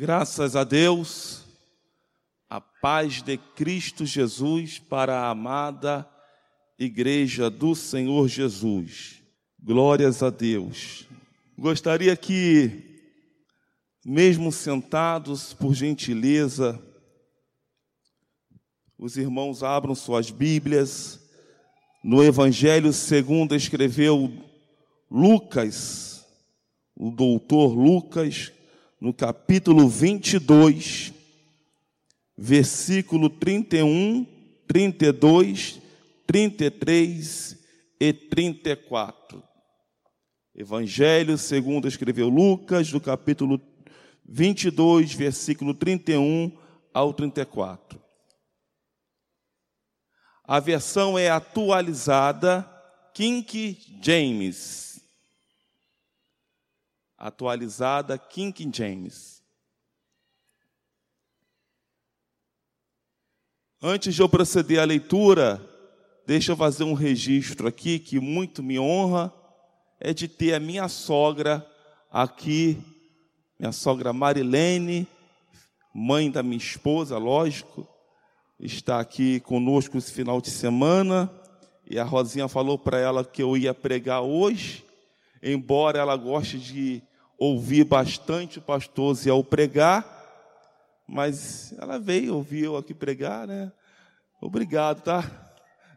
Graças a Deus, a paz de Cristo Jesus para a amada Igreja do Senhor Jesus. Glórias a Deus. Gostaria que, mesmo sentados, por gentileza, os irmãos abram suas Bíblias. No Evangelho segundo escreveu Lucas, o doutor Lucas, no capítulo 22, versículo 31, 32, 33 e 34. Evangelho segundo escreveu Lucas, do capítulo 22, versículo 31 ao 34. A versão é atualizada King James atualizada King James. Antes de eu proceder à leitura, deixa eu fazer um registro aqui que muito me honra, é de ter a minha sogra aqui, minha sogra Marilene, mãe da minha esposa, lógico, está aqui conosco esse final de semana, e a Rosinha falou para ela que eu ia pregar hoje, embora ela goste de ouvi bastante o pastor Ziel pregar, mas ela veio, ouviu aqui pregar, né? Obrigado, tá?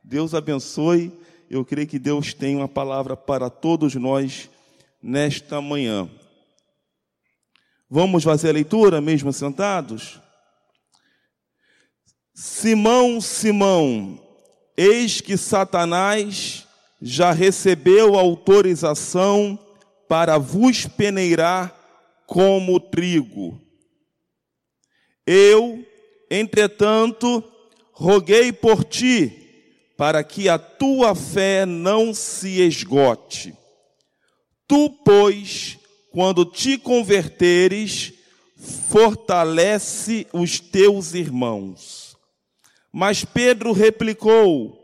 Deus abençoe. Eu creio que Deus tem uma palavra para todos nós nesta manhã. Vamos fazer a leitura, mesmo sentados? Simão, Simão, eis que Satanás já recebeu autorização para vos peneirar como trigo. Eu, entretanto, roguei por ti, para que a tua fé não se esgote. Tu, pois, quando te converteres, fortalece os teus irmãos. Mas Pedro replicou: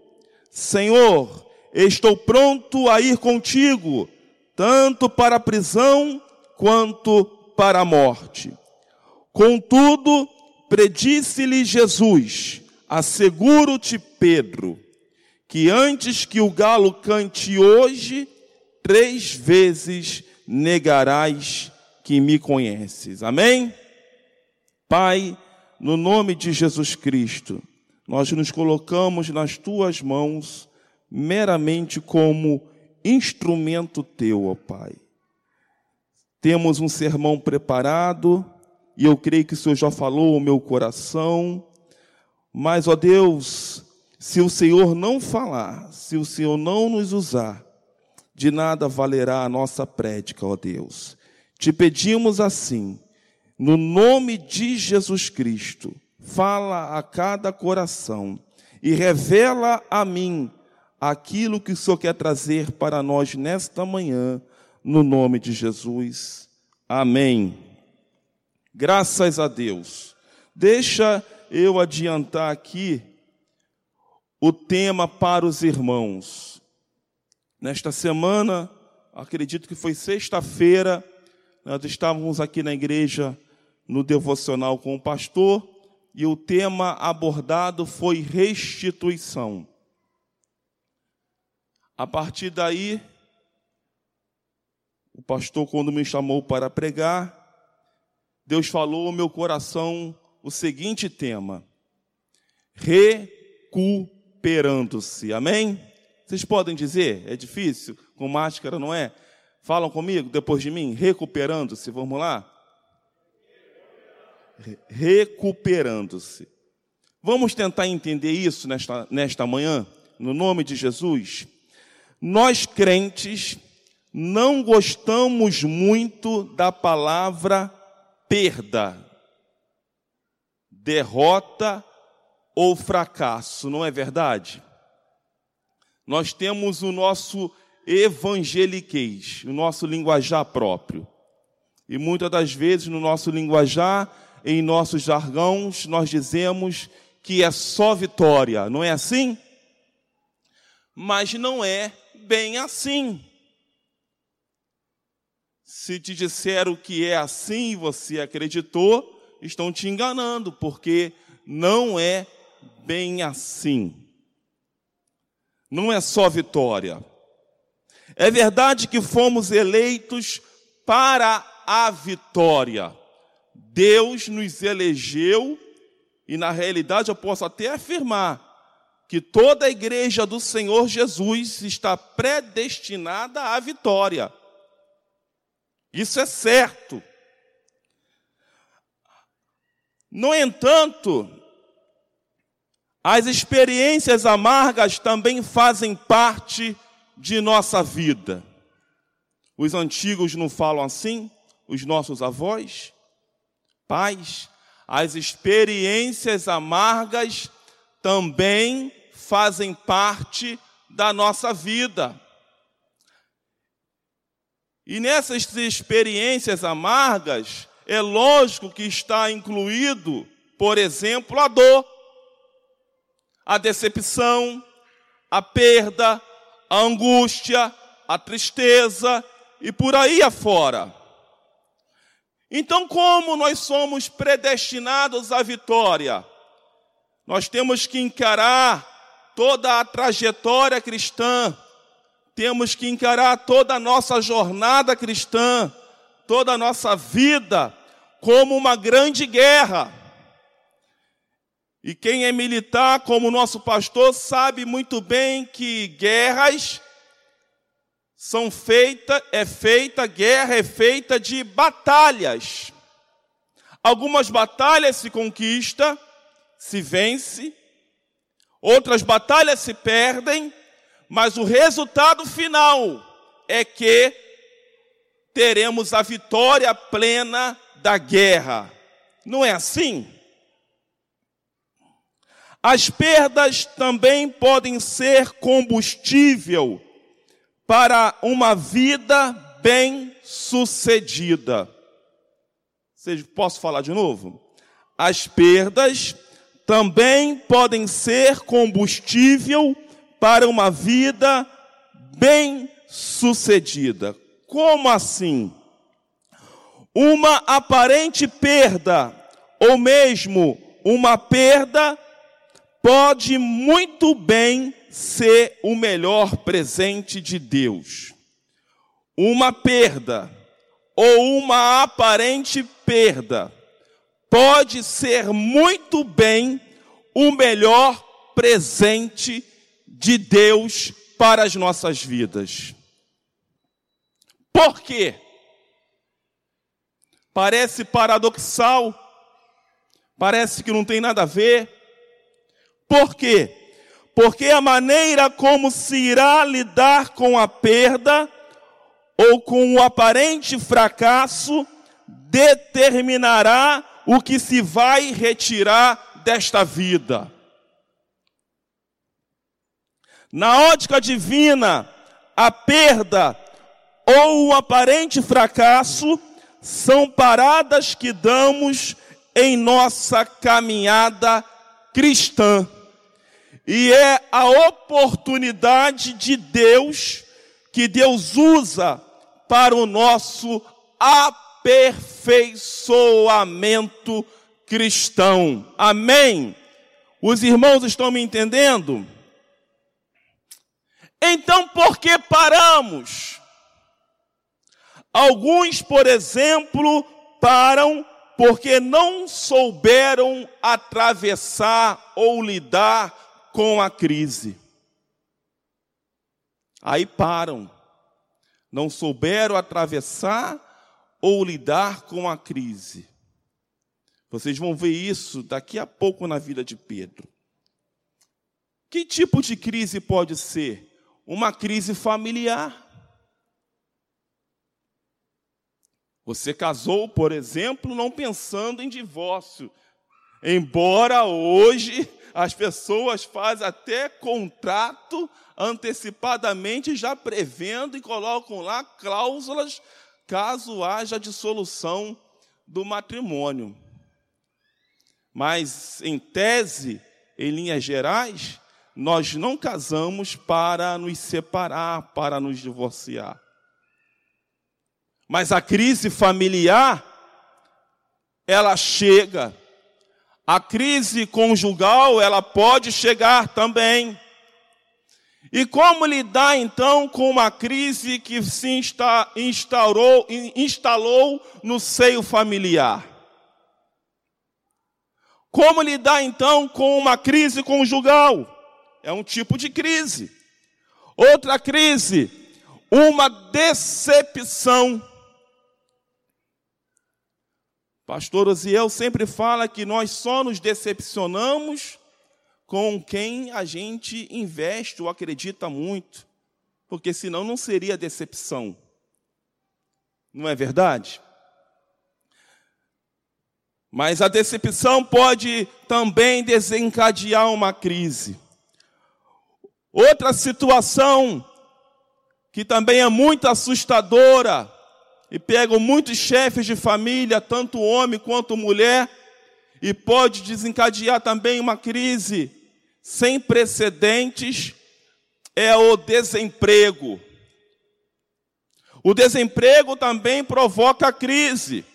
Senhor, estou pronto a ir contigo tanto para a prisão quanto para a morte. Contudo, predisse-lhe Jesus: Asseguro-te, Pedro, que antes que o galo cante hoje, três vezes negarás que me conheces. Amém? Pai, no nome de Jesus Cristo, nós nos colocamos nas tuas mãos meramente como instrumento teu, ó Pai. Temos um sermão preparado, e eu creio que o Senhor já falou o meu coração, mas, ó Deus, se o Senhor não falar, se o Senhor não nos usar, de nada valerá a nossa prédica, ó Deus. Te pedimos assim, no nome de Jesus Cristo, fala a cada coração e revela a mim aquilo que o Senhor quer trazer para nós nesta manhã, no nome de Jesus. Amém. Graças a Deus. Deixa eu adiantar aqui o tema para os irmãos. Nesta semana, acredito que foi sexta-feira, nós estávamos aqui na igreja no devocional com o pastor e o tema abordado foi restituição. A partir daí, o pastor, quando me chamou para pregar, Deus falou ao meu coração o seguinte tema: recuperando-se. Amém? Vocês podem dizer? É difícil? Com máscara, não é? Falam comigo depois de mim? Recuperando-se. Vamos lá? Recuperando-se. Vamos tentar entender isso nesta, nesta manhã, no nome de Jesus? Nós crentes não gostamos muito da palavra perda, derrota ou fracasso, não é verdade? Nós temos o nosso evangeliquez, o nosso linguajar próprio. E muitas das vezes no nosso linguajar, em nossos jargões, nós dizemos que é só vitória, não é assim? Mas não é bem assim. Se te disseram que é assim e você acreditou, estão te enganando, porque não é bem assim. Não é só vitória. É verdade que fomos eleitos para a vitória. Deus nos elegeu, e na realidade eu posso até afirmar que toda a igreja do Senhor Jesus está predestinada à vitória. Isso é certo. No entanto, as experiências amargas também fazem parte de nossa vida. Os antigos não falam assim, os nossos avós, pais, as experiências amargas também fazem parte da nossa vida. E nessas experiências amargas, é lógico que está incluído, por exemplo, a dor, a decepção, a perda, a angústia, a tristeza e por aí afora. Então, como nós somos predestinados à vitória? Nós temos que encarar toda a trajetória cristã, temos que encarar toda a nossa jornada cristã, toda a nossa vida, como uma grande guerra. E quem é militar, como nosso pastor, sabe muito bem que guerras são feitas, é feita, guerra é feita de batalhas. Algumas batalhas se conquista, se vence, outras batalhas se perdem, mas o resultado final é que teremos a vitória plena da guerra. Não é assim? As perdas também podem ser combustível para uma vida bem-sucedida. Posso falar de novo? As perdas também podem ser combustível para uma vida bem-sucedida. Como assim? Uma aparente perda, ou mesmo uma perda, pode muito bem ser o melhor presente de Deus. Uma perda ou uma aparente perda pode ser muito bem o melhor presente de Deus para as nossas vidas. Por quê? Parece paradoxal, parece que não tem nada a ver. Por quê? porque a maneira como se irá lidar com a perda ou com o aparente fracasso determinará o que se vai retirar desta vida. Na ótica divina, a perda ou o aparente fracasso são paradas que damos em nossa caminhada cristã. E é a oportunidade de Deus que Deus usa para o nosso aperfeiçoamento cristão. Amém? Os irmãos estão me entendendo? Então, por que paramos? Alguns, por exemplo, param porque não souberam atravessar ou lidar com a crise. Aí param. Não souberam atravessar ou lidar com a crise. Vocês vão ver isso daqui a pouco na vida de Pedro. Que tipo de crise pode ser? Uma crise familiar. Você casou, por exemplo, não pensando em divórcio. Embora hoje as pessoas fazem até contrato antecipadamente, já prevendo e colocam lá cláusulas caso haja dissolução do matrimônio. Mas, em tese, em linhas gerais, nós não casamos para nos separar, para nos divorciar. Mas a crise familiar, ela chega. A crise conjugal, ela pode chegar também. E como lidar então com uma crise que se insta, instaurou, instalou no seio familiar? Como lidar então com uma crise conjugal? É um tipo de crise. Outra crise, uma decepção. Pastor Osiel sempre fala que nós só nos decepcionamos com quem a gente investe ou acredita muito, porque senão não seria decepção. Não é verdade? Mas a decepção pode também desencadear uma crise. Outra situação que também é muito assustadora e pega muitos chefes de família, tanto homem quanto mulher, e pode desencadear também uma crise sem precedentes, é o desemprego. O desemprego também provoca crise.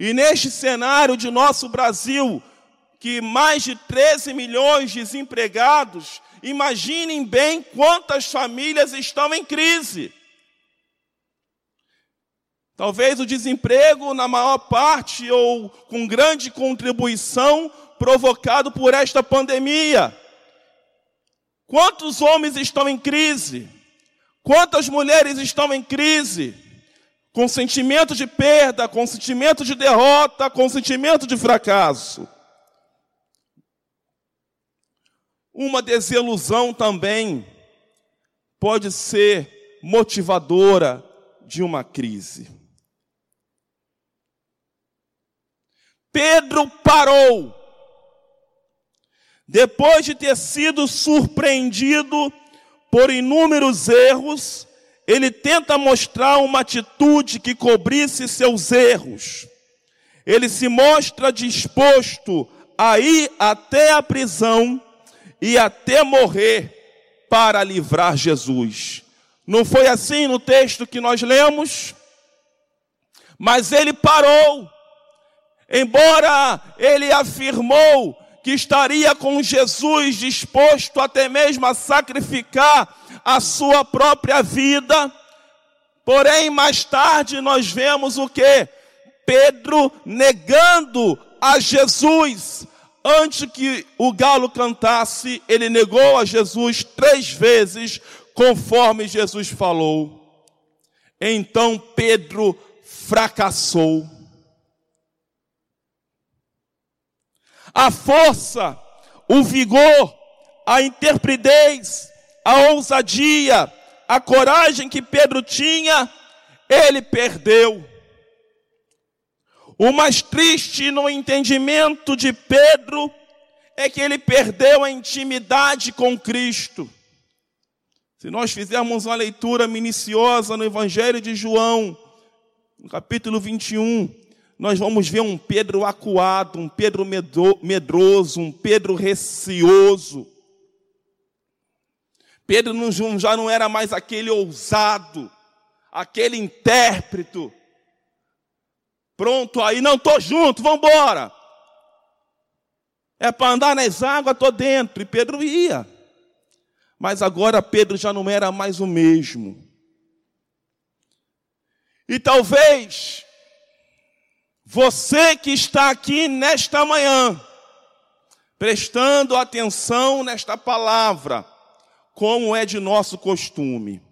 E neste cenário de nosso Brasil, que mais de 13 milhões de desempregados, imaginem bem quantas famílias estão em crise. Talvez o desemprego, na maior parte, ou com grande contribuição, provocado por esta pandemia. Quantos homens estão em crise? Quantas mulheres estão em crise? Com sentimento de perda, com sentimento de derrota, com sentimento de fracasso. Uma desilusão também pode ser motivadora de uma crise. Pedro parou. Depois de ter sido surpreendido por inúmeros erros, ele tenta mostrar uma atitude que cobrisse seus erros. Ele se mostra disposto a ir até a prisão e até morrer para livrar Jesus. Não foi assim no texto que nós lemos? Mas ele parou Embora ele afirmou que estaria com Jesus disposto até mesmo a sacrificar a sua própria vida, porém mais tarde nós vemos o que? Pedro negando a Jesus. Antes que o galo cantasse, ele negou a Jesus três vezes, conforme Jesus falou. Então Pedro fracassou. A força, o vigor, a intrepidez, a ousadia, a coragem que Pedro tinha, ele perdeu. O mais triste no entendimento de Pedro é que ele perdeu a intimidade com Cristo. Se nós fizermos uma leitura minuciosa no Evangelho de João, no capítulo 21, nós vamos ver um Pedro acuado, um Pedro medroso, um Pedro receoso. Pedro já não era mais aquele ousado, aquele intérprete. Pronto, aí não estou junto, vamos embora. É para andar nas águas, estou dentro. E Pedro ia. Mas agora Pedro já não era mais o mesmo. E talvez você que está aqui nesta manhã, prestando atenção nesta palavra, como é de nosso costume.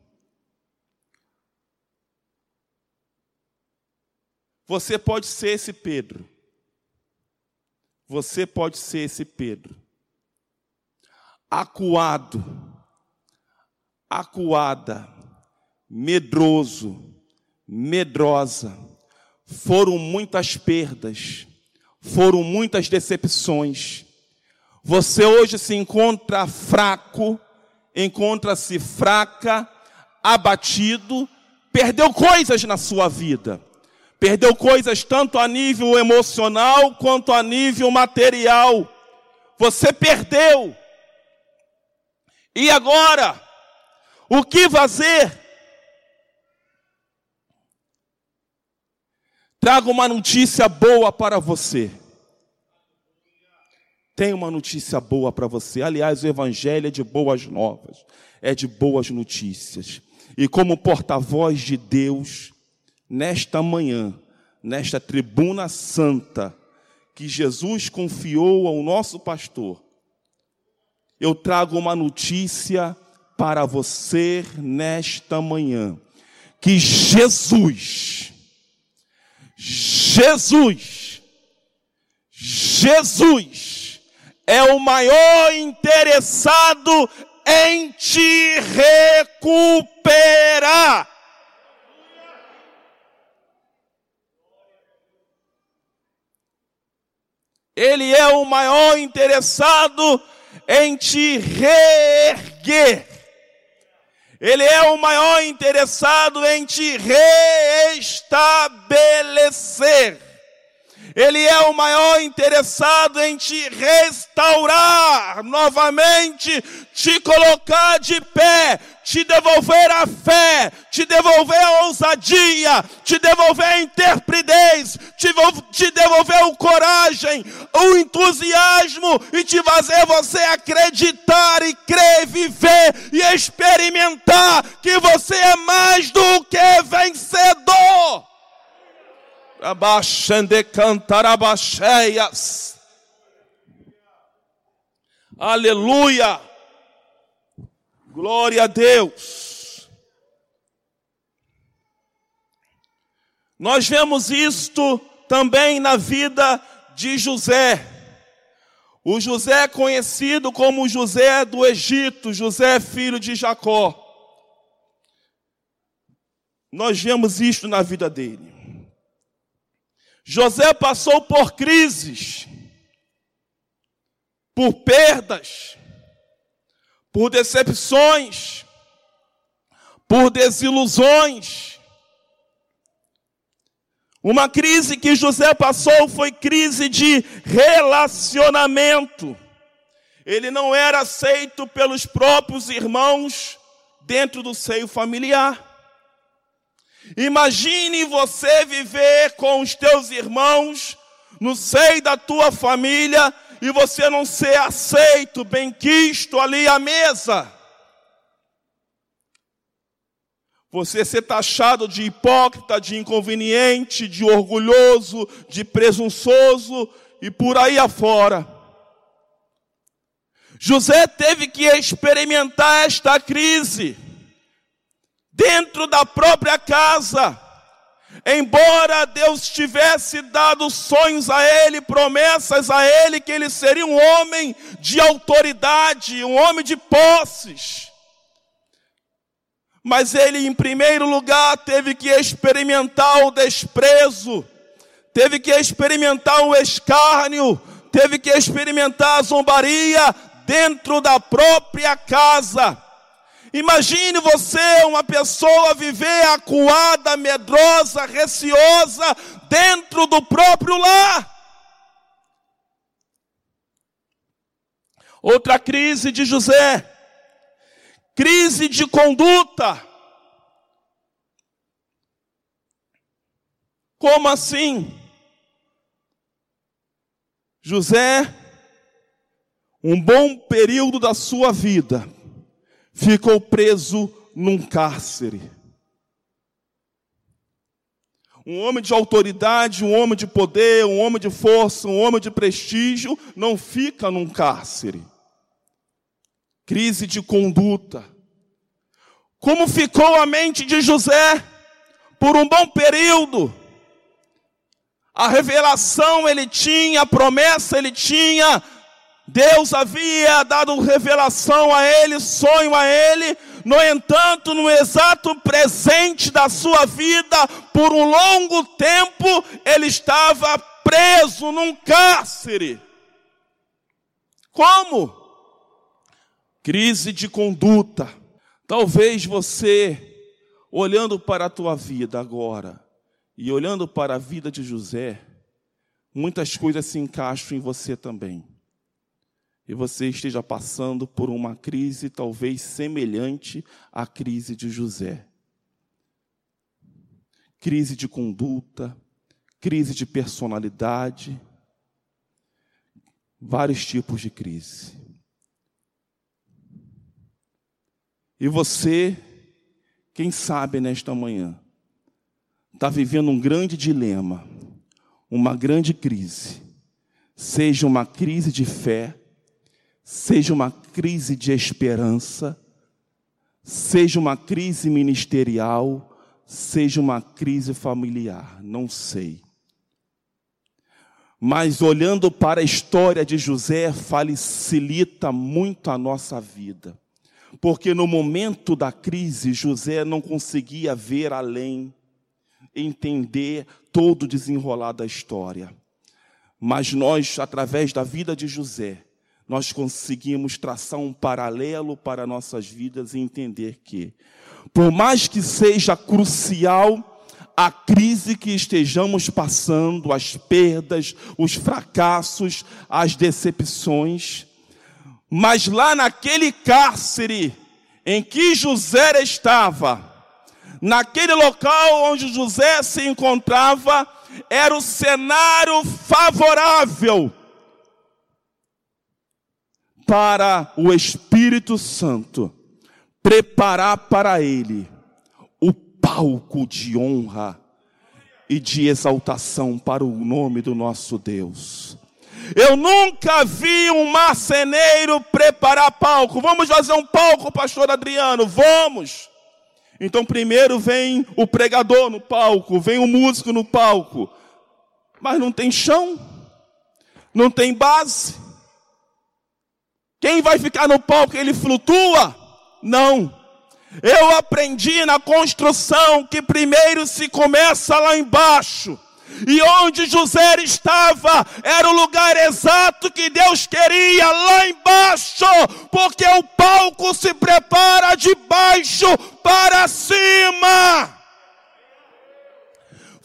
Você pode ser esse Pedro. Você pode ser esse Pedro. Acuado, acuada, medroso, medrosa foram muitas perdas, foram muitas decepções. Você hoje se encontra fraco, encontra-se fraca, abatido, perdeu coisas na sua vida. Perdeu coisas tanto a nível emocional quanto a nível material. Você perdeu. E agora? O que fazer? Trago uma notícia boa para você. Tem uma notícia boa para você. Aliás, o Evangelho é de boas novas, é de boas notícias. E como porta-voz de Deus, nesta manhã, nesta tribuna santa, que Jesus confiou ao nosso pastor, eu trago uma notícia para você nesta manhã. Que Jesus, Jesus, Jesus é o maior interessado em te recuperar. Ele é o maior interessado em te reerguer. Ele é o maior interessado em te reestabelecer. Ele é o maior interessado em te restaurar novamente, te colocar de pé, te devolver a fé, te devolver a ousadia, te devolver a interpridez, te, devolver o coragem, o entusiasmo e te fazer você acreditar e crer, viver e experimentar que você é mais do que vencedor. Abaixande cantarabacheias. Aleluia. Glória a Deus. Nós vemos isto também na vida de José. O José é conhecido como José do Egito, José filho de Jacó. Nós vemos isto na vida dele. José passou por crises, por perdas, por decepções, por desilusões. Uma crise que José passou foi crise de relacionamento. Ele não era aceito pelos próprios irmãos dentro do seio familiar. Imagine você viver com os teus irmãos no seio da tua família e você não ser aceito, bem-quisto ali à mesa. Você ser taxado de hipócrita, de inconveniente, de orgulhoso, de presunçoso e por aí afora. José teve que experimentar esta crise dentro da própria casa. Embora Deus tivesse dado sonhos a ele, promessas a ele, que ele seria um homem de autoridade, um homem de posses. Mas ele, em primeiro lugar, teve que experimentar o desprezo, teve que experimentar o escárnio, teve que experimentar a zombaria dentro da própria casa. Imagine você, uma pessoa, viver acuada, medrosa, receosa, dentro do próprio lar. Outra crise de José, crise de conduta. Como assim? José, um bom período da sua vida, ficou preso num cárcere. Um homem de autoridade, um homem de poder, um homem de força, um homem de prestígio, não fica num cárcere. Crise de conduta. Como ficou a mente de José por um bom período? A revelação ele tinha, a promessa ele tinha, Deus havia dado revelação a ele, sonho a ele, no entanto, no exato presente da sua vida, por um longo tempo, ele estava preso num cárcere. Como? Crise de conduta. Talvez você, olhando para a tua vida agora, e olhando para a vida de José, muitas coisas se encaixam em você também e você esteja passando por uma crise talvez semelhante à crise de José. Crise de conduta, crise de personalidade, vários tipos de crise. E você, quem sabe nesta manhã, está vivendo um grande dilema, uma grande crise, seja uma crise de fé, seja uma crise de esperança, seja uma crise ministerial, seja uma crise familiar, não sei. Mas olhando para a história de José, facilita muito a nossa vida. Porque no momento da crise, José não conseguia ver além, entender todo o desenrolar da história. Mas nós, através da vida de José, nós conseguimos traçar um paralelo para nossas vidas e entender que, por mais que seja crucial a crise que estejamos passando, as perdas, os fracassos, as decepções, mas lá naquele cárcere em que José estava, naquele local onde José se encontrava, era o cenário favorável para o Espírito Santo preparar para ele o palco de honra e de exaltação para o nome do nosso Deus. Eu nunca vi um marceneiro preparar palco. Vamos fazer um palco, pastor Adriano? Vamos. Então primeiro vem o pregador no palco, vem o músico no palco. Mas não tem chão, não tem base. Quem vai ficar no palco ele flutua? Não. Eu aprendi na construção que primeiro se começa lá embaixo. E onde José estava era o lugar exato que Deus queria, lá embaixo, porque o palco se prepara de baixo para cima.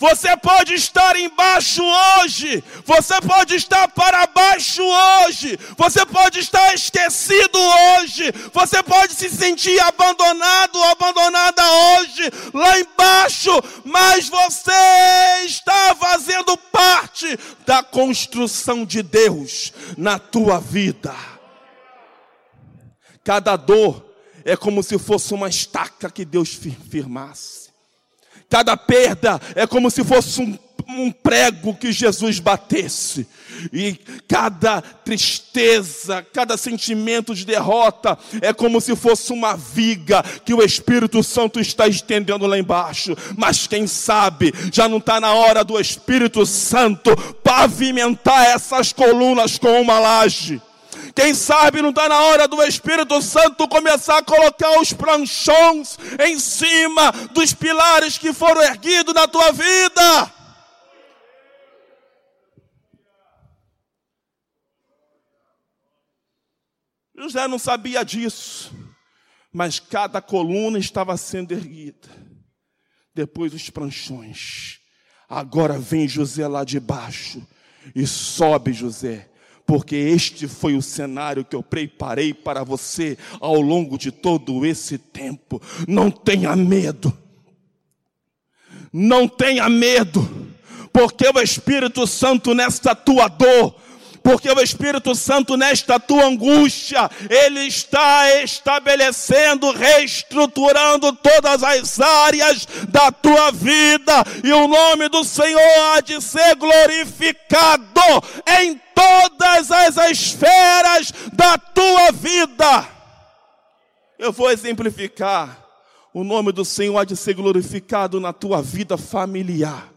Você pode estar embaixo hoje, você pode estar para baixo hoje, você pode estar esquecido hoje, você pode se sentir abandonado ou abandonada hoje, lá embaixo, mas você está fazendo parte da construção de Deus na tua vida. Cada dor é como se fosse uma estaca que Deus firmasse. Cada perda é como se fosse um, um prego que Jesus batesse. E cada tristeza, cada sentimento de derrota é como se fosse uma viga que o Espírito Santo está estendendo lá embaixo. Mas quem sabe já não está na hora do Espírito Santo pavimentar essas colunas com uma laje. Quem sabe não está na hora do Espírito Santo começar a colocar os pranchões em cima dos pilares que foram erguidos na tua vida. José não sabia disso, mas cada coluna estava sendo erguida. Depois os pranchões. Agora vem José lá de baixo e sobe José porque este foi o cenário que eu preparei para você ao longo de todo esse tempo. Não tenha medo. Não tenha medo, porque o Espírito Santo nesta tua dor porque o Espírito Santo, nesta tua angústia, ele está estabelecendo, reestruturando todas as áreas da tua vida, e o nome do Senhor há de ser glorificado em todas as esferas da tua vida. Eu vou exemplificar. O nome do Senhor há de ser glorificado na tua vida familiar.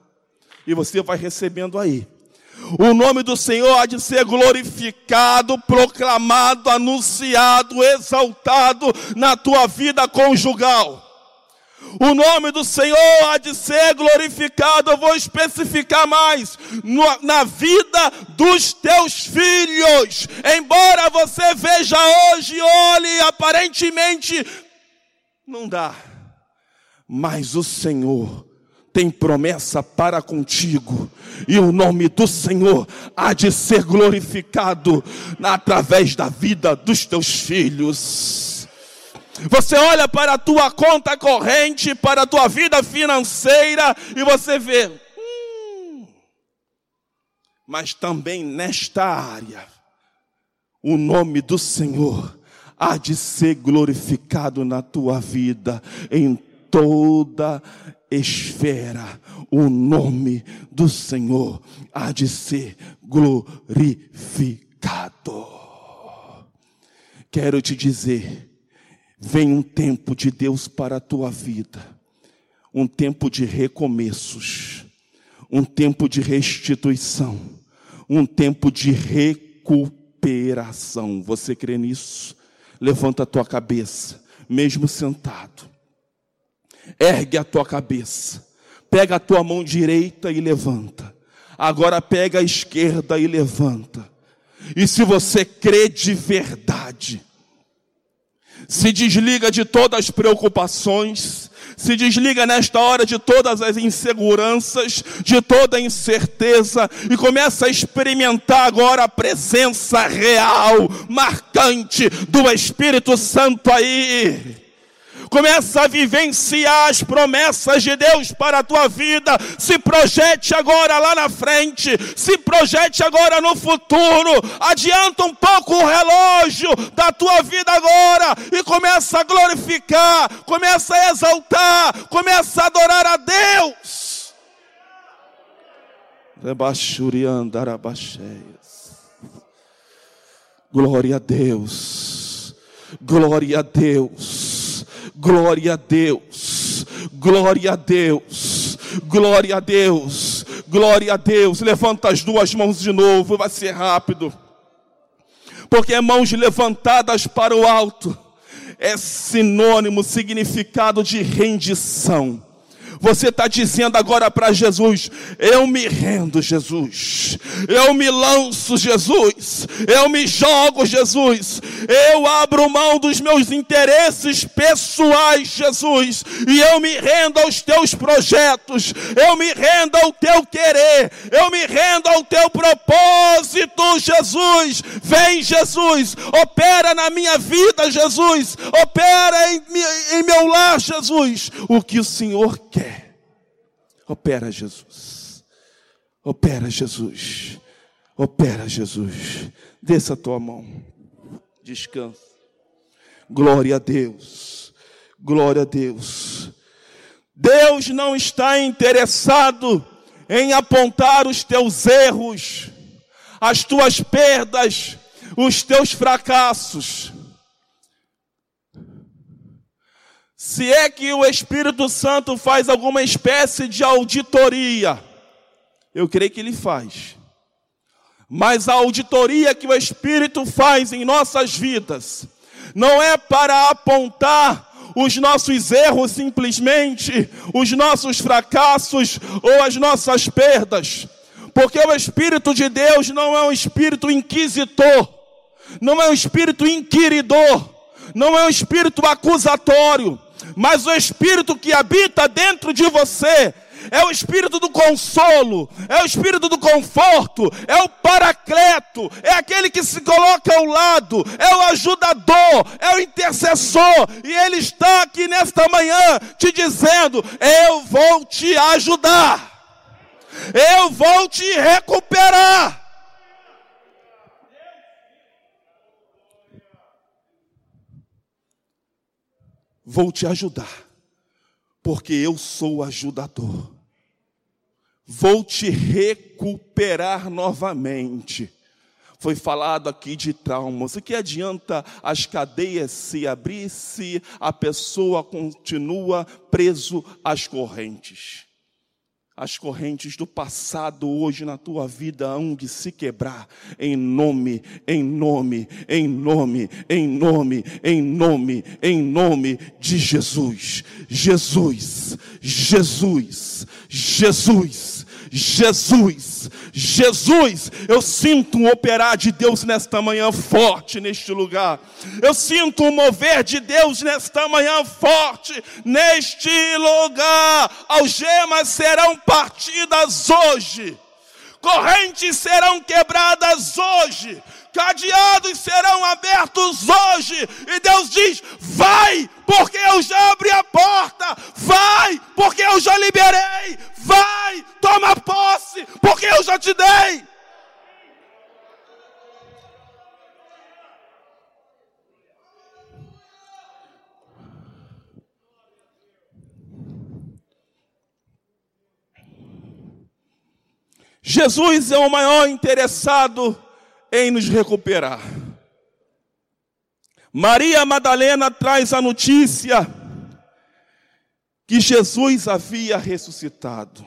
E você vai recebendo aí. O nome do Senhor há de ser glorificado, proclamado, anunciado, exaltado na tua vida conjugal. O nome do Senhor há de ser glorificado, eu vou especificar mais, na vida dos teus filhos. Embora você veja hoje, olhe, aparentemente, não dá. Mas o Senhor tem promessa para contigo, e o nome do Senhor há de ser glorificado através da vida dos teus filhos. Você olha para a tua conta corrente, para a tua vida financeira, e você vê, hum, mas também nesta área, o nome do Senhor há de ser glorificado na tua vida, em toda esfera, o nome do Senhor há de ser glorificado. Quero te dizer, vem um tempo de Deus para a tua vida, um tempo de recomeços, um tempo de restituição, um tempo de recuperação. Você crê nisso? Levanta a tua cabeça, mesmo sentado. Ergue a tua cabeça. Pega a tua mão direita e levanta. Agora pega a esquerda e levanta. E se você crê de verdade, se desliga de todas as preocupações, se desliga nesta hora de todas as inseguranças, de toda a incerteza e começa a experimentar agora a presença real, marcante do Espírito Santo aí começa a vivenciar as promessas de Deus para a tua vida. Se projete agora lá na frente, se projete agora no futuro. Adianta um pouco o relógio da tua vida agora e começa a glorificar, começa a exaltar, começa a adorar a Deus. Glória a Deus. Glória a Deus. Glória a Deus, glória a Deus, glória a Deus, glória a Deus. Levanta as duas mãos de novo, vai ser rápido. Porque mãos levantadas para o alto é sinônimo, significado de rendição. Você está dizendo agora para Jesus: Eu me rendo, Jesus. Eu me lanço, Jesus. Eu me jogo, Jesus. Eu abro mão dos meus interesses pessoais, Jesus. E eu me rendo aos teus projetos. Eu me rendo ao teu querer. Eu me rendo ao teu propósito, Jesus. Vem, Jesus. Opera na minha vida, Jesus. Opera em, em meu lar, Jesus. O que o Senhor quer. Opera, Jesus. Opera, Jesus. Opera, Jesus. Desça a tua mão. Descansa. Glória a Deus. Glória a Deus. Deus não está interessado em apontar os teus erros, as tuas perdas, os teus fracassos. Se é que o Espírito Santo faz alguma espécie de auditoria, eu creio que ele faz. Mas a auditoria que o Espírito faz em nossas vidas não é para apontar os nossos erros simplesmente, os nossos fracassos ou as nossas perdas. Porque o Espírito de Deus não é um espírito inquisitor, não é um espírito inquiridor, não é um espírito acusatório, mas o Espírito que habita dentro de você é o espírito do consolo, é o espírito do conforto, é o paracleto, é aquele que se coloca ao lado, é o ajudador, é o intercessor, e ele está aqui nesta manhã te dizendo: Eu vou te ajudar, eu vou te recuperar. Vou te ajudar, porque eu sou ajudador. Vou te recuperar novamente. Foi falado aqui de traumas. O que adianta as cadeias se abrir se a pessoa continua preso às correntes? As correntes do passado hoje na tua vida hão de se quebrar em nome, em nome, em nome, em nome, em nome, em nome de Jesus. Jesus, Jesus, Jesus, Jesus, Jesus. Eu sinto um operar de Deus nesta manhã forte neste lugar. Eu sinto um mover de Deus nesta manhã forte neste lugar. Algemas serão partidas hoje. Correntes serão quebradas hoje cadeados serão abertos hoje. E Deus diz: vai, porque eu já abri a porta. Vai, porque eu já liberei. Vai, toma posse, porque eu já te dei. Jesus é o maior interessado em nos recuperar. Maria Madalena traz a notícia que Jesus havia ressuscitado.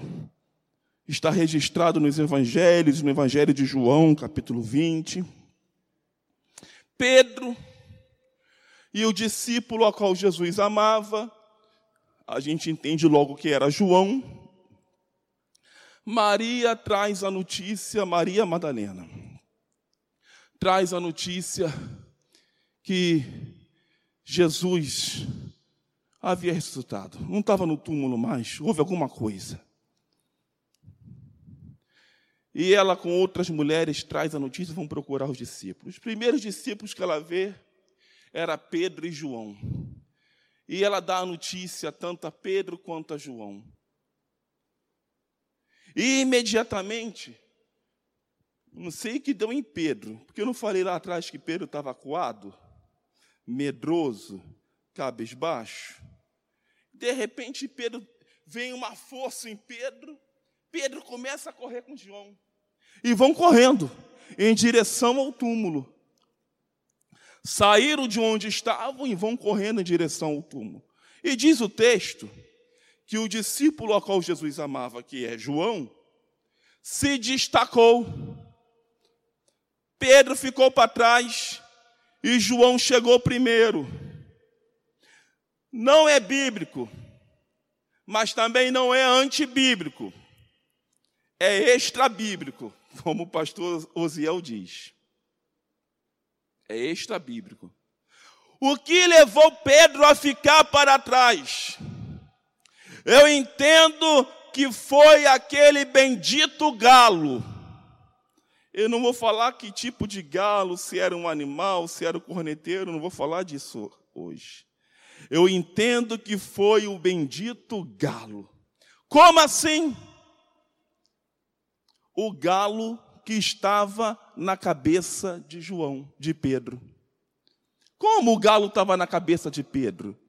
Está registrado nos evangelhos, no evangelho de João, capítulo 20. Pedro e o discípulo a qual Jesus amava, a gente entende logo que era João. Maria traz a notícia, Maria Madalena, traz a notícia que Jesus havia ressuscitado. Não estava no túmulo mais, houve alguma coisa. E ela, com outras mulheres, traz a notícia e vão procurar os discípulos. Os primeiros discípulos que ela vê era Pedro e João. E ela dá a notícia tanto a Pedro quanto a João. E imediatamente, não sei o que deu em Pedro, porque eu não falei lá atrás que Pedro estava acuado, medroso, cabisbaixo. De repente, Pedro vem uma força em Pedro, Pedro começa a correr com João. E vão correndo em direção ao túmulo. Saíram de onde estavam e vão correndo em direção ao túmulo. E diz o texto que o discípulo a qual Jesus amava, que é João, se destacou. Pedro ficou para trás e João chegou primeiro não é bíblico, mas também não é antibíblico. É extra-bíblico, como o pastor Osiel diz. É extra-bíblico. O que levou Pedro a ficar para trás? Eu entendo que foi aquele bendito galo. Eu não vou falar que tipo de galo, se era um animal, se era um corneteiro, não vou falar disso hoje. Eu entendo que foi o bendito galo. Como assim? O galo que estava na cabeça de João, de Pedro. Como o galo estava na cabeça de Pedro?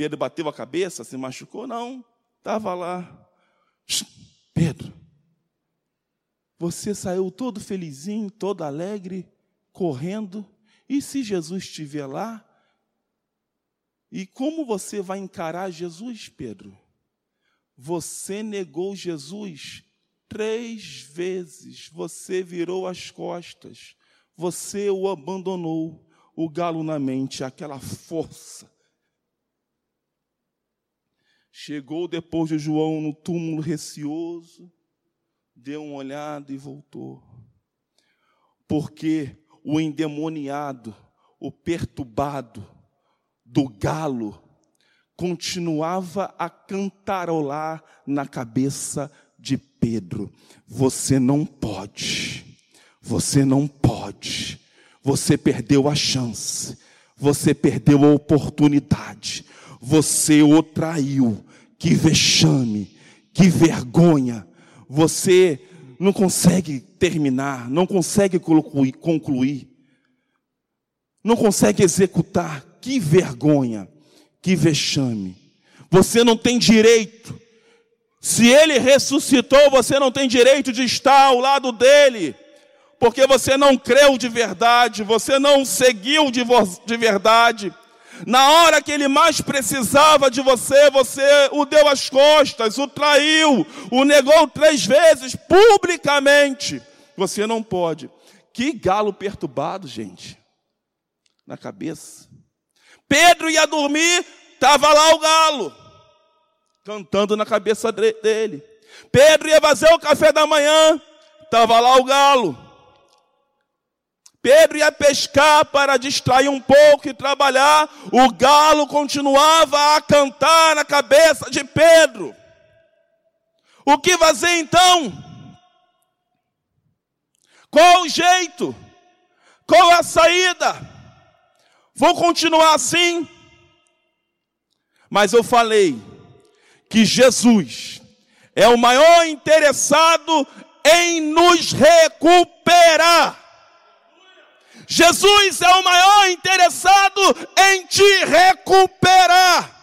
Pedro bateu a cabeça, se machucou? Não, estava lá. Pedro, você saiu todo felizinho, todo alegre, correndo, e se Jesus estiver lá, e como você vai encarar Jesus, Pedro? Você negou Jesus três vezes, você virou as costas, você o abandonou, o galo na mente, aquela força. Chegou depois de João no túmulo receoso, deu uma olhada e voltou. Porque o endemoniado, o perturbado, do galo continuava a cantarolar na cabeça de Pedro: Você não pode, você não pode, você perdeu a chance, você perdeu a oportunidade, você o traiu. Que vexame, que vergonha. Você não consegue terminar, não consegue concluir, não consegue executar que vergonha, que vexame. Você não tem direito. Se ele ressuscitou, você não tem direito de estar ao lado dele, porque você não creu de verdade, você não seguiu de, de verdade. Na hora que ele mais precisava de você, você o deu as costas, o traiu, o negou três vezes publicamente. Você não pode. Que galo perturbado, gente, na cabeça. Pedro ia dormir, estava lá o galo, cantando na cabeça dele. Pedro ia fazer o café da manhã, estava lá o galo. Pedro ia pescar para distrair um pouco e trabalhar, o galo continuava a cantar na cabeça de Pedro. O que fazer então? Qual o jeito? Qual a saída? Vou continuar assim. Mas eu falei que Jesus é o maior interessado em nos recuperar. Jesus é o maior interessado em te recuperar.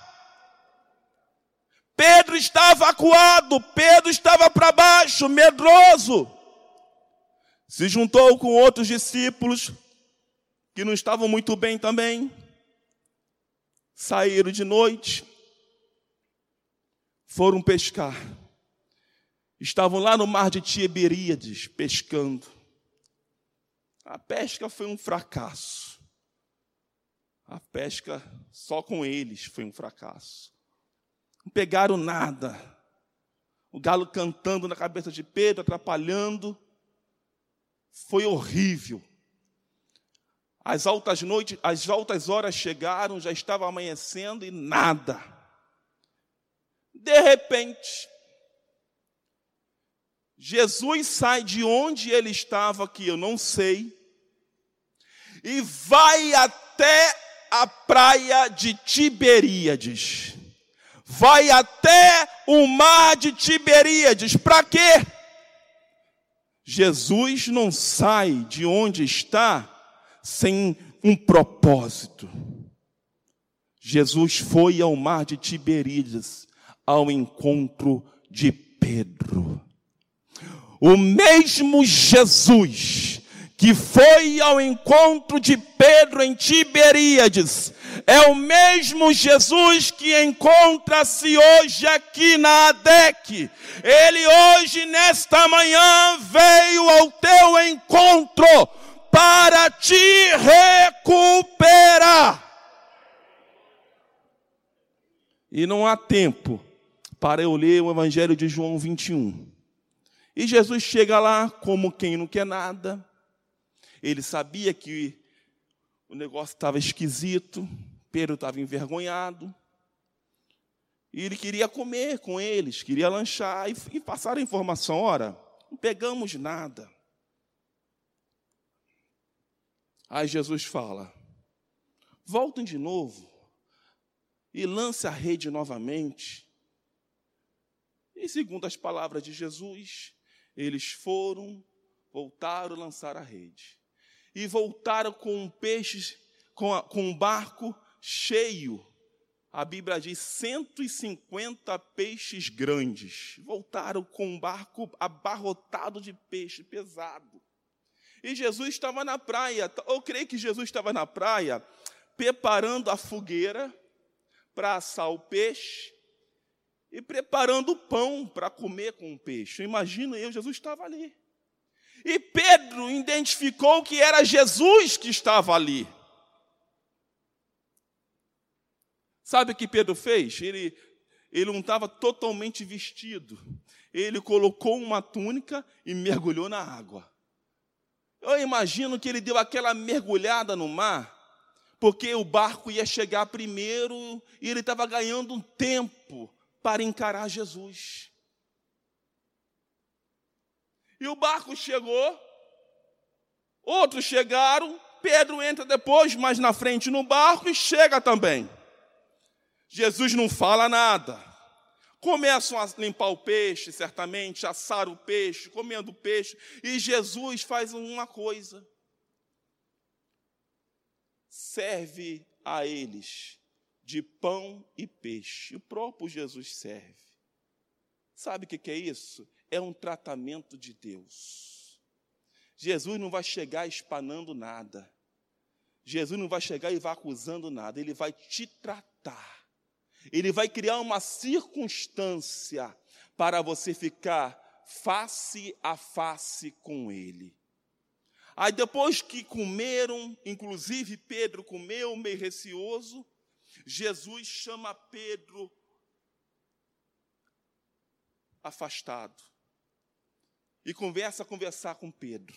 Pedro estava acuado, Pedro estava para baixo, medroso. Se juntou com outros discípulos que não estavam muito bem também. Saíram de noite, foram pescar. Estavam lá no mar de Tiberíades pescando. A pesca foi um fracasso. A pesca só com eles foi um fracasso. Não pegaram nada. O galo cantando na cabeça de Pedro, atrapalhando. Foi horrível. As altas noites, as altas horas chegaram, já estava amanhecendo e nada. De repente, Jesus sai de onde ele estava, que eu não sei, e vai até a praia de Tiberíades. Vai até o mar de Tiberíades. Para quê? Jesus não sai de onde está sem um propósito. Jesus foi ao mar de Tiberíades ao encontro de Pedro. O mesmo Jesus que foi ao encontro de Pedro em Tiberíades, é o mesmo Jesus que encontra-se hoje aqui na ADEC. Ele hoje, nesta manhã, veio ao teu encontro para te recuperar. E não há tempo para eu ler o Evangelho de João 21. E Jesus chega lá como quem não quer nada. Ele sabia que o negócio estava esquisito, Pedro estava envergonhado. E ele queria comer com eles, queria lanchar e, e passar a informação: ora, não pegamos nada. Aí Jesus fala: voltem de novo e lance a rede novamente. E segundo as palavras de Jesus, eles foram, voltaram a lançar a rede. E voltaram com peixes, com, a, com um barco cheio. A Bíblia diz 150 peixes grandes. Voltaram com um barco abarrotado de peixe, pesado. E Jesus estava na praia. Eu creio que Jesus estava na praia, preparando a fogueira para assar o peixe e preparando o pão para comer com o peixe. Imagina eu, Jesus estava ali. E Pedro identificou que era Jesus que estava ali. Sabe o que Pedro fez? Ele, ele não estava totalmente vestido. Ele colocou uma túnica e mergulhou na água. Eu imagino que ele deu aquela mergulhada no mar, porque o barco ia chegar primeiro e ele estava ganhando um tempo para encarar Jesus. E o barco chegou, outros chegaram, Pedro entra depois, mais na frente no barco e chega também. Jesus não fala nada. Começam a limpar o peixe, certamente, assar o peixe, comendo o peixe, e Jesus faz uma coisa: serve a eles de pão e peixe. O próprio Jesus serve. Sabe o que é isso? É um tratamento de Deus. Jesus não vai chegar espanando nada. Jesus não vai chegar e vai acusando nada. Ele vai te tratar. Ele vai criar uma circunstância para você ficar face a face com Ele. Aí depois que comeram, inclusive Pedro comeu meio receoso, Jesus chama Pedro afastado e conversa a conversar com Pedro.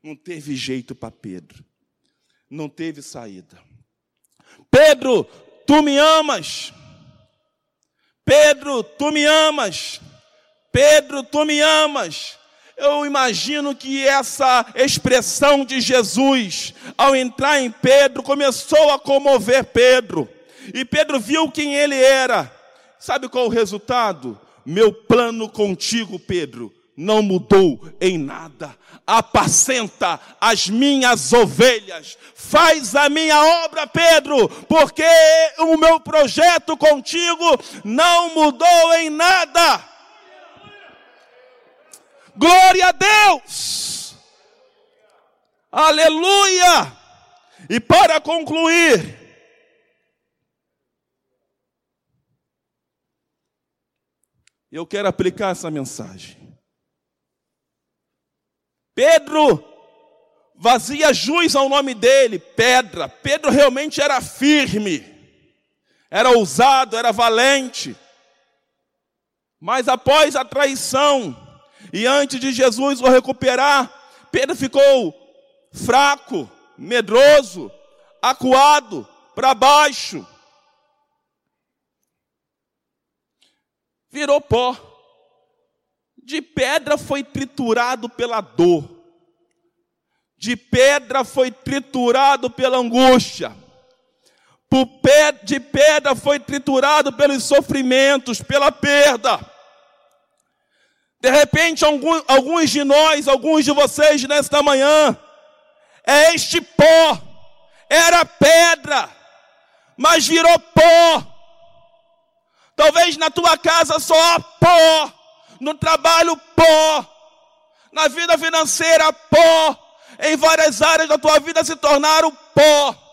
Não teve jeito para Pedro, não teve saída. Pedro, tu me amas. Pedro, tu me amas. Pedro, tu me amas. Eu imagino que essa expressão de Jesus, ao entrar em Pedro, começou a comover Pedro. E Pedro viu quem ele era. Sabe qual o resultado? Meu plano contigo, Pedro, não mudou em nada. Apacenta as minhas ovelhas. Faz a minha obra, Pedro, porque o meu projeto contigo não mudou em nada. Glória a Deus! Aleluia! E para concluir, eu quero aplicar essa mensagem. Pedro vazia jus ao nome dele, pedra. Pedro realmente era firme, era ousado, era valente. Mas após a traição, e antes de Jesus o recuperar, Pedro ficou fraco, medroso, acuado, para baixo. Virou pó de pedra foi triturado pela dor, de pedra foi triturado pela angústia, de pedra foi triturado pelos sofrimentos, pela perda. De repente, alguns de nós, alguns de vocês nesta manhã, é este pó, era pedra, mas virou pó. Talvez na tua casa só há pó no trabalho, pó, na vida financeira, pó, em várias áreas da tua vida se tornaram pó.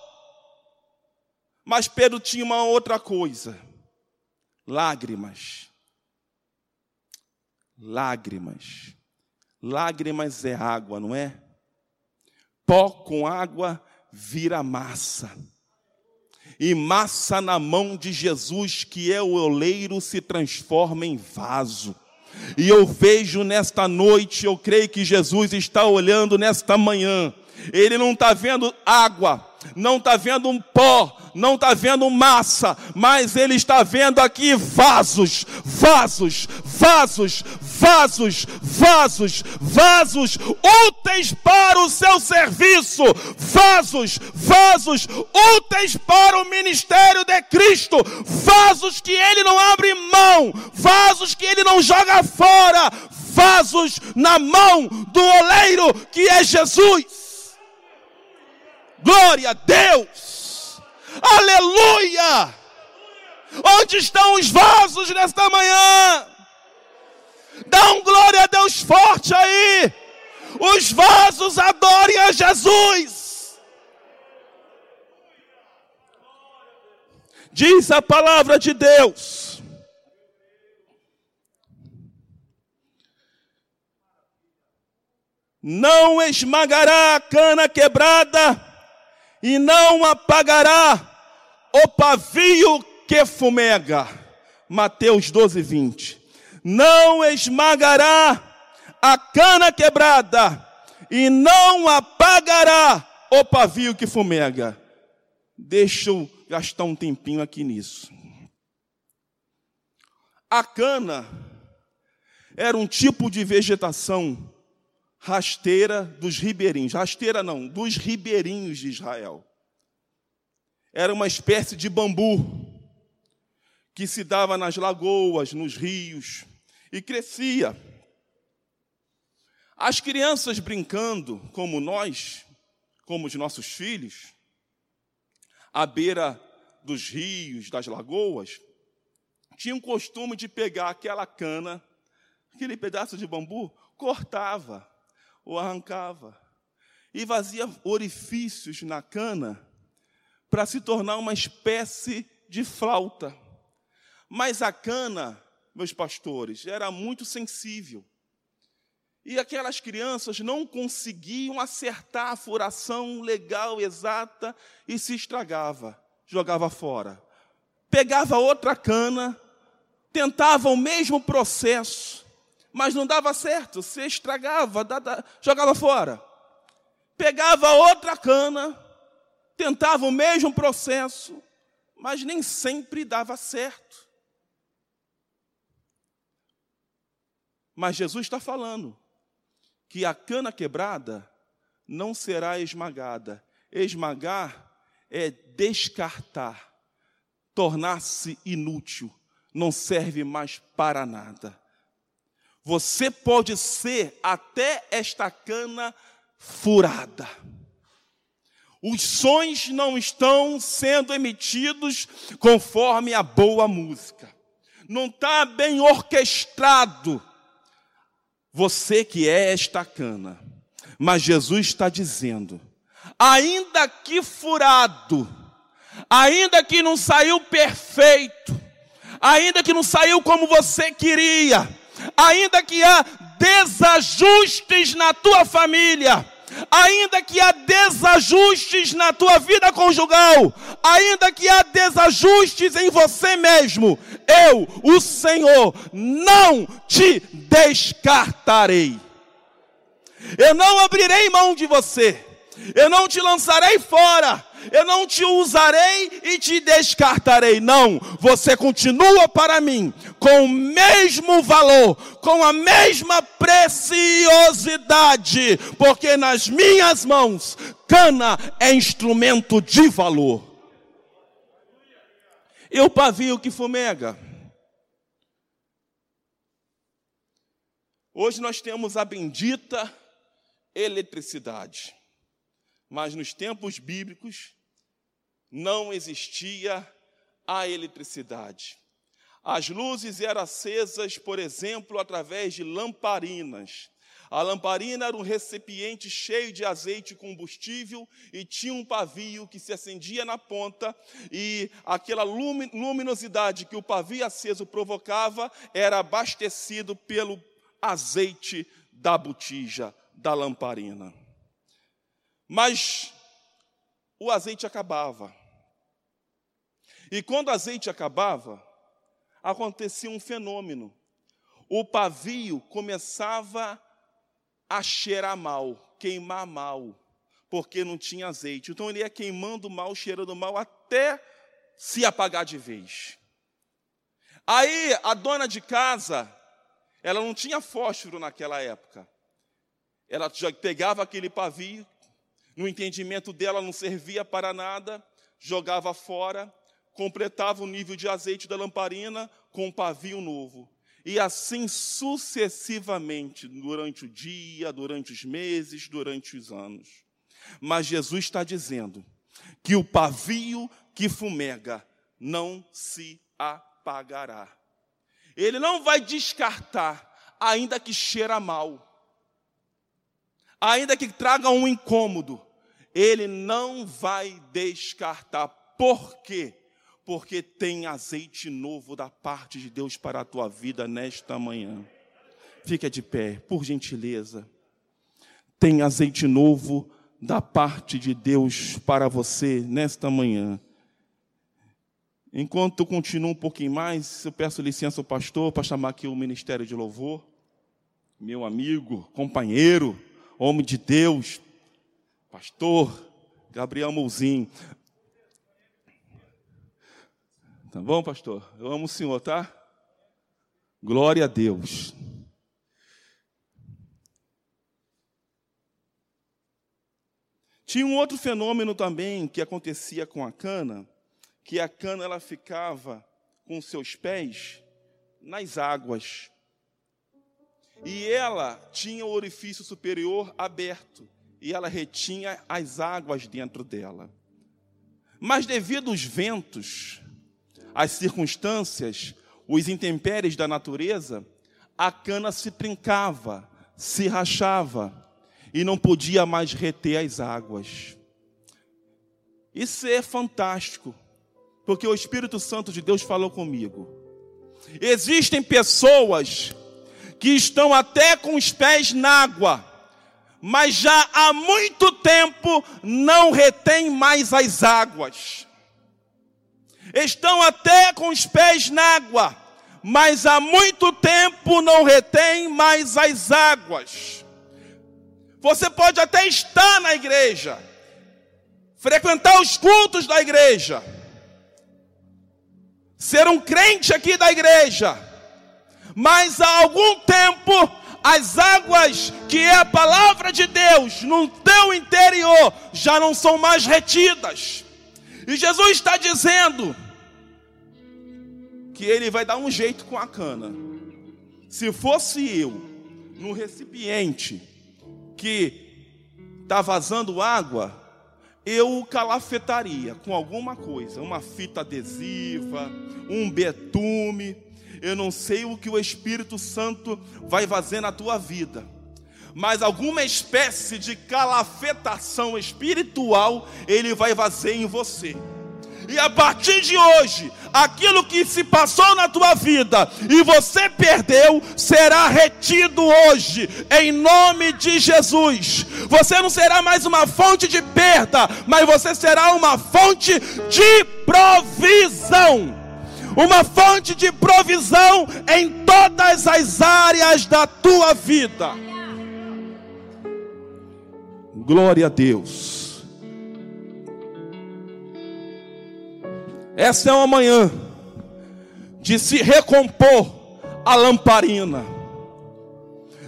Mas Pedro tinha uma outra coisa: lágrimas. Lágrimas. Lágrimas é água, não é? Pó com água vira massa. E massa na mão de Jesus, que é o oleiro, se transforma em vaso. E eu vejo nesta noite, eu creio que Jesus está olhando nesta manhã. Ele não está vendo água, não está vendo um pó, não está vendo massa, mas ele está vendo aqui vasos, vasos, vasos, vasos, vasos, vasos úteis para o seu serviço, vasos, vasos úteis para o ministério de Cristo, vasos que ele não abre mão, vasos que ele não joga fora, vasos na mão do oleiro que é Jesus. Glória a Deus! Aleluia! Onde estão os vasos nesta manhã? Dá um glória a Deus forte aí! Os vasos adorem a Jesus! Diz a palavra de Deus. Não esmagará a cana quebrada e não apagará o pavio que fumega. Mateus 12, 20. Não esmagará a cana quebrada e não apagará o pavio que fumega. Deixa eu gastar um tempinho aqui nisso. A cana era um tipo de vegetação rasteira dos ribeirinhos. Rasteira não, dos ribeirinhos de Israel. Era uma espécie de bambu que se dava nas lagoas, nos rios e crescia. As crianças brincando, como nós, como os nossos filhos, à beira dos rios, das lagoas, tinham o costume de pegar aquela cana, aquele pedaço de bambu, cortava ou arrancava e fazia orifícios na cana para se tornar uma espécie de flauta. Mas a cana, meus pastores, era muito sensível. E aquelas crianças não conseguiam acertar a furação legal, exata, e se estragava, jogava fora. Pegava outra cana, tentava o mesmo processo, mas não dava certo, se estragava, dava, jogava fora. Pegava outra cana, tentava o mesmo processo, mas nem sempre dava certo. Mas Jesus está falando que a cana quebrada não será esmagada. Esmagar é descartar, tornar-se inútil, não serve mais para nada. Você pode ser até esta cana furada. Os sons não estão sendo emitidos conforme a boa música. Não está bem orquestrado. Você que é esta cana. Mas Jesus está dizendo: ainda que furado, ainda que não saiu perfeito, ainda que não saiu como você queria, ainda que há desajustes na tua família, ainda que há desajustes na tua vida conjugal, ainda que há desajustes em você mesmo, eu, o Senhor, não te descartarei. Eu não abrirei mão de você. Eu não te lançarei fora eu não te usarei e te descartarei. Não, você continua para mim com o mesmo valor, com a mesma preciosidade, porque nas minhas mãos, cana é instrumento de valor. E o pavio que fumega. Hoje nós temos a bendita eletricidade. Mas nos tempos bíblicos não existia a eletricidade. As luzes eram acesas, por exemplo, através de lamparinas. A lamparina era um recipiente cheio de azeite combustível e tinha um pavio que se acendia na ponta, e aquela luminosidade que o pavio aceso provocava era abastecido pelo azeite da botija da lamparina. Mas o azeite acabava. E quando o azeite acabava, acontecia um fenômeno. O pavio começava a cheirar mal, queimar mal, porque não tinha azeite. Então ele ia queimando mal, cheirando mal, até se apagar de vez. Aí a dona de casa, ela não tinha fósforo naquela época. Ela já pegava aquele pavio, no entendimento dela não servia para nada, jogava fora, completava o nível de azeite da lamparina com um pavio novo. E assim sucessivamente, durante o dia, durante os meses, durante os anos. Mas Jesus está dizendo que o pavio que fumega não se apagará. Ele não vai descartar, ainda que cheira mal ainda que traga um incômodo, ele não vai descartar. Por quê? Porque tem azeite novo da parte de Deus para a tua vida nesta manhã. Fica de pé, por gentileza. Tem azeite novo da parte de Deus para você nesta manhã. Enquanto continuo um pouquinho mais, eu peço licença ao pastor para chamar aqui o ministério de louvor. Meu amigo, companheiro, homem de Deus, pastor Gabriel Mouzinho. Tá bom, pastor? Eu amo o senhor, tá? Glória a Deus. Tinha um outro fenômeno também que acontecia com a cana, que a cana ela ficava com seus pés nas águas e ela tinha o orifício superior aberto, e ela retinha as águas dentro dela. Mas devido aos ventos, às circunstâncias, os intempéries da natureza, a cana se trincava, se rachava e não podia mais reter as águas. Isso é fantástico, porque o Espírito Santo de Deus falou comigo. Existem pessoas que estão até com os pés na água, mas já há muito tempo não retém mais as águas. Estão até com os pés na água, mas há muito tempo não retém mais as águas. Você pode até estar na igreja, frequentar os cultos da igreja, ser um crente aqui da igreja, mas há algum tempo as águas que é a palavra de Deus no teu interior já não são mais retidas. E Jesus está dizendo que ele vai dar um jeito com a cana. Se fosse eu no recipiente que está vazando água, eu calafetaria com alguma coisa, uma fita adesiva, um betume. Eu não sei o que o Espírito Santo vai fazer na tua vida, mas alguma espécie de calafetação espiritual ele vai fazer em você. E a partir de hoje, aquilo que se passou na tua vida e você perdeu, será retido hoje, em nome de Jesus. Você não será mais uma fonte de perda, mas você será uma fonte de provisão. Uma fonte de provisão em todas as áreas da tua vida. Glória a Deus. Essa é uma manhã de se recompor a lamparina.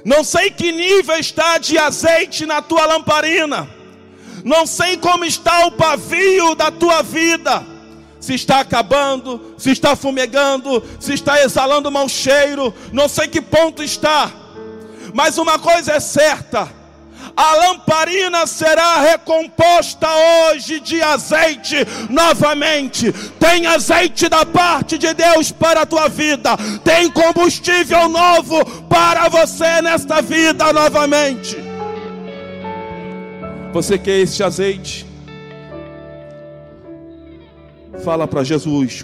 Não sei que nível está de azeite na tua lamparina. Não sei como está o pavio da tua vida. Se está acabando, se está fumegando, se está exalando mau cheiro, não sei que ponto está. Mas uma coisa é certa: a lamparina será recomposta hoje de azeite novamente. Tem azeite da parte de Deus para a tua vida, tem combustível novo para você nesta vida novamente. Você quer este azeite? Fala para Jesus.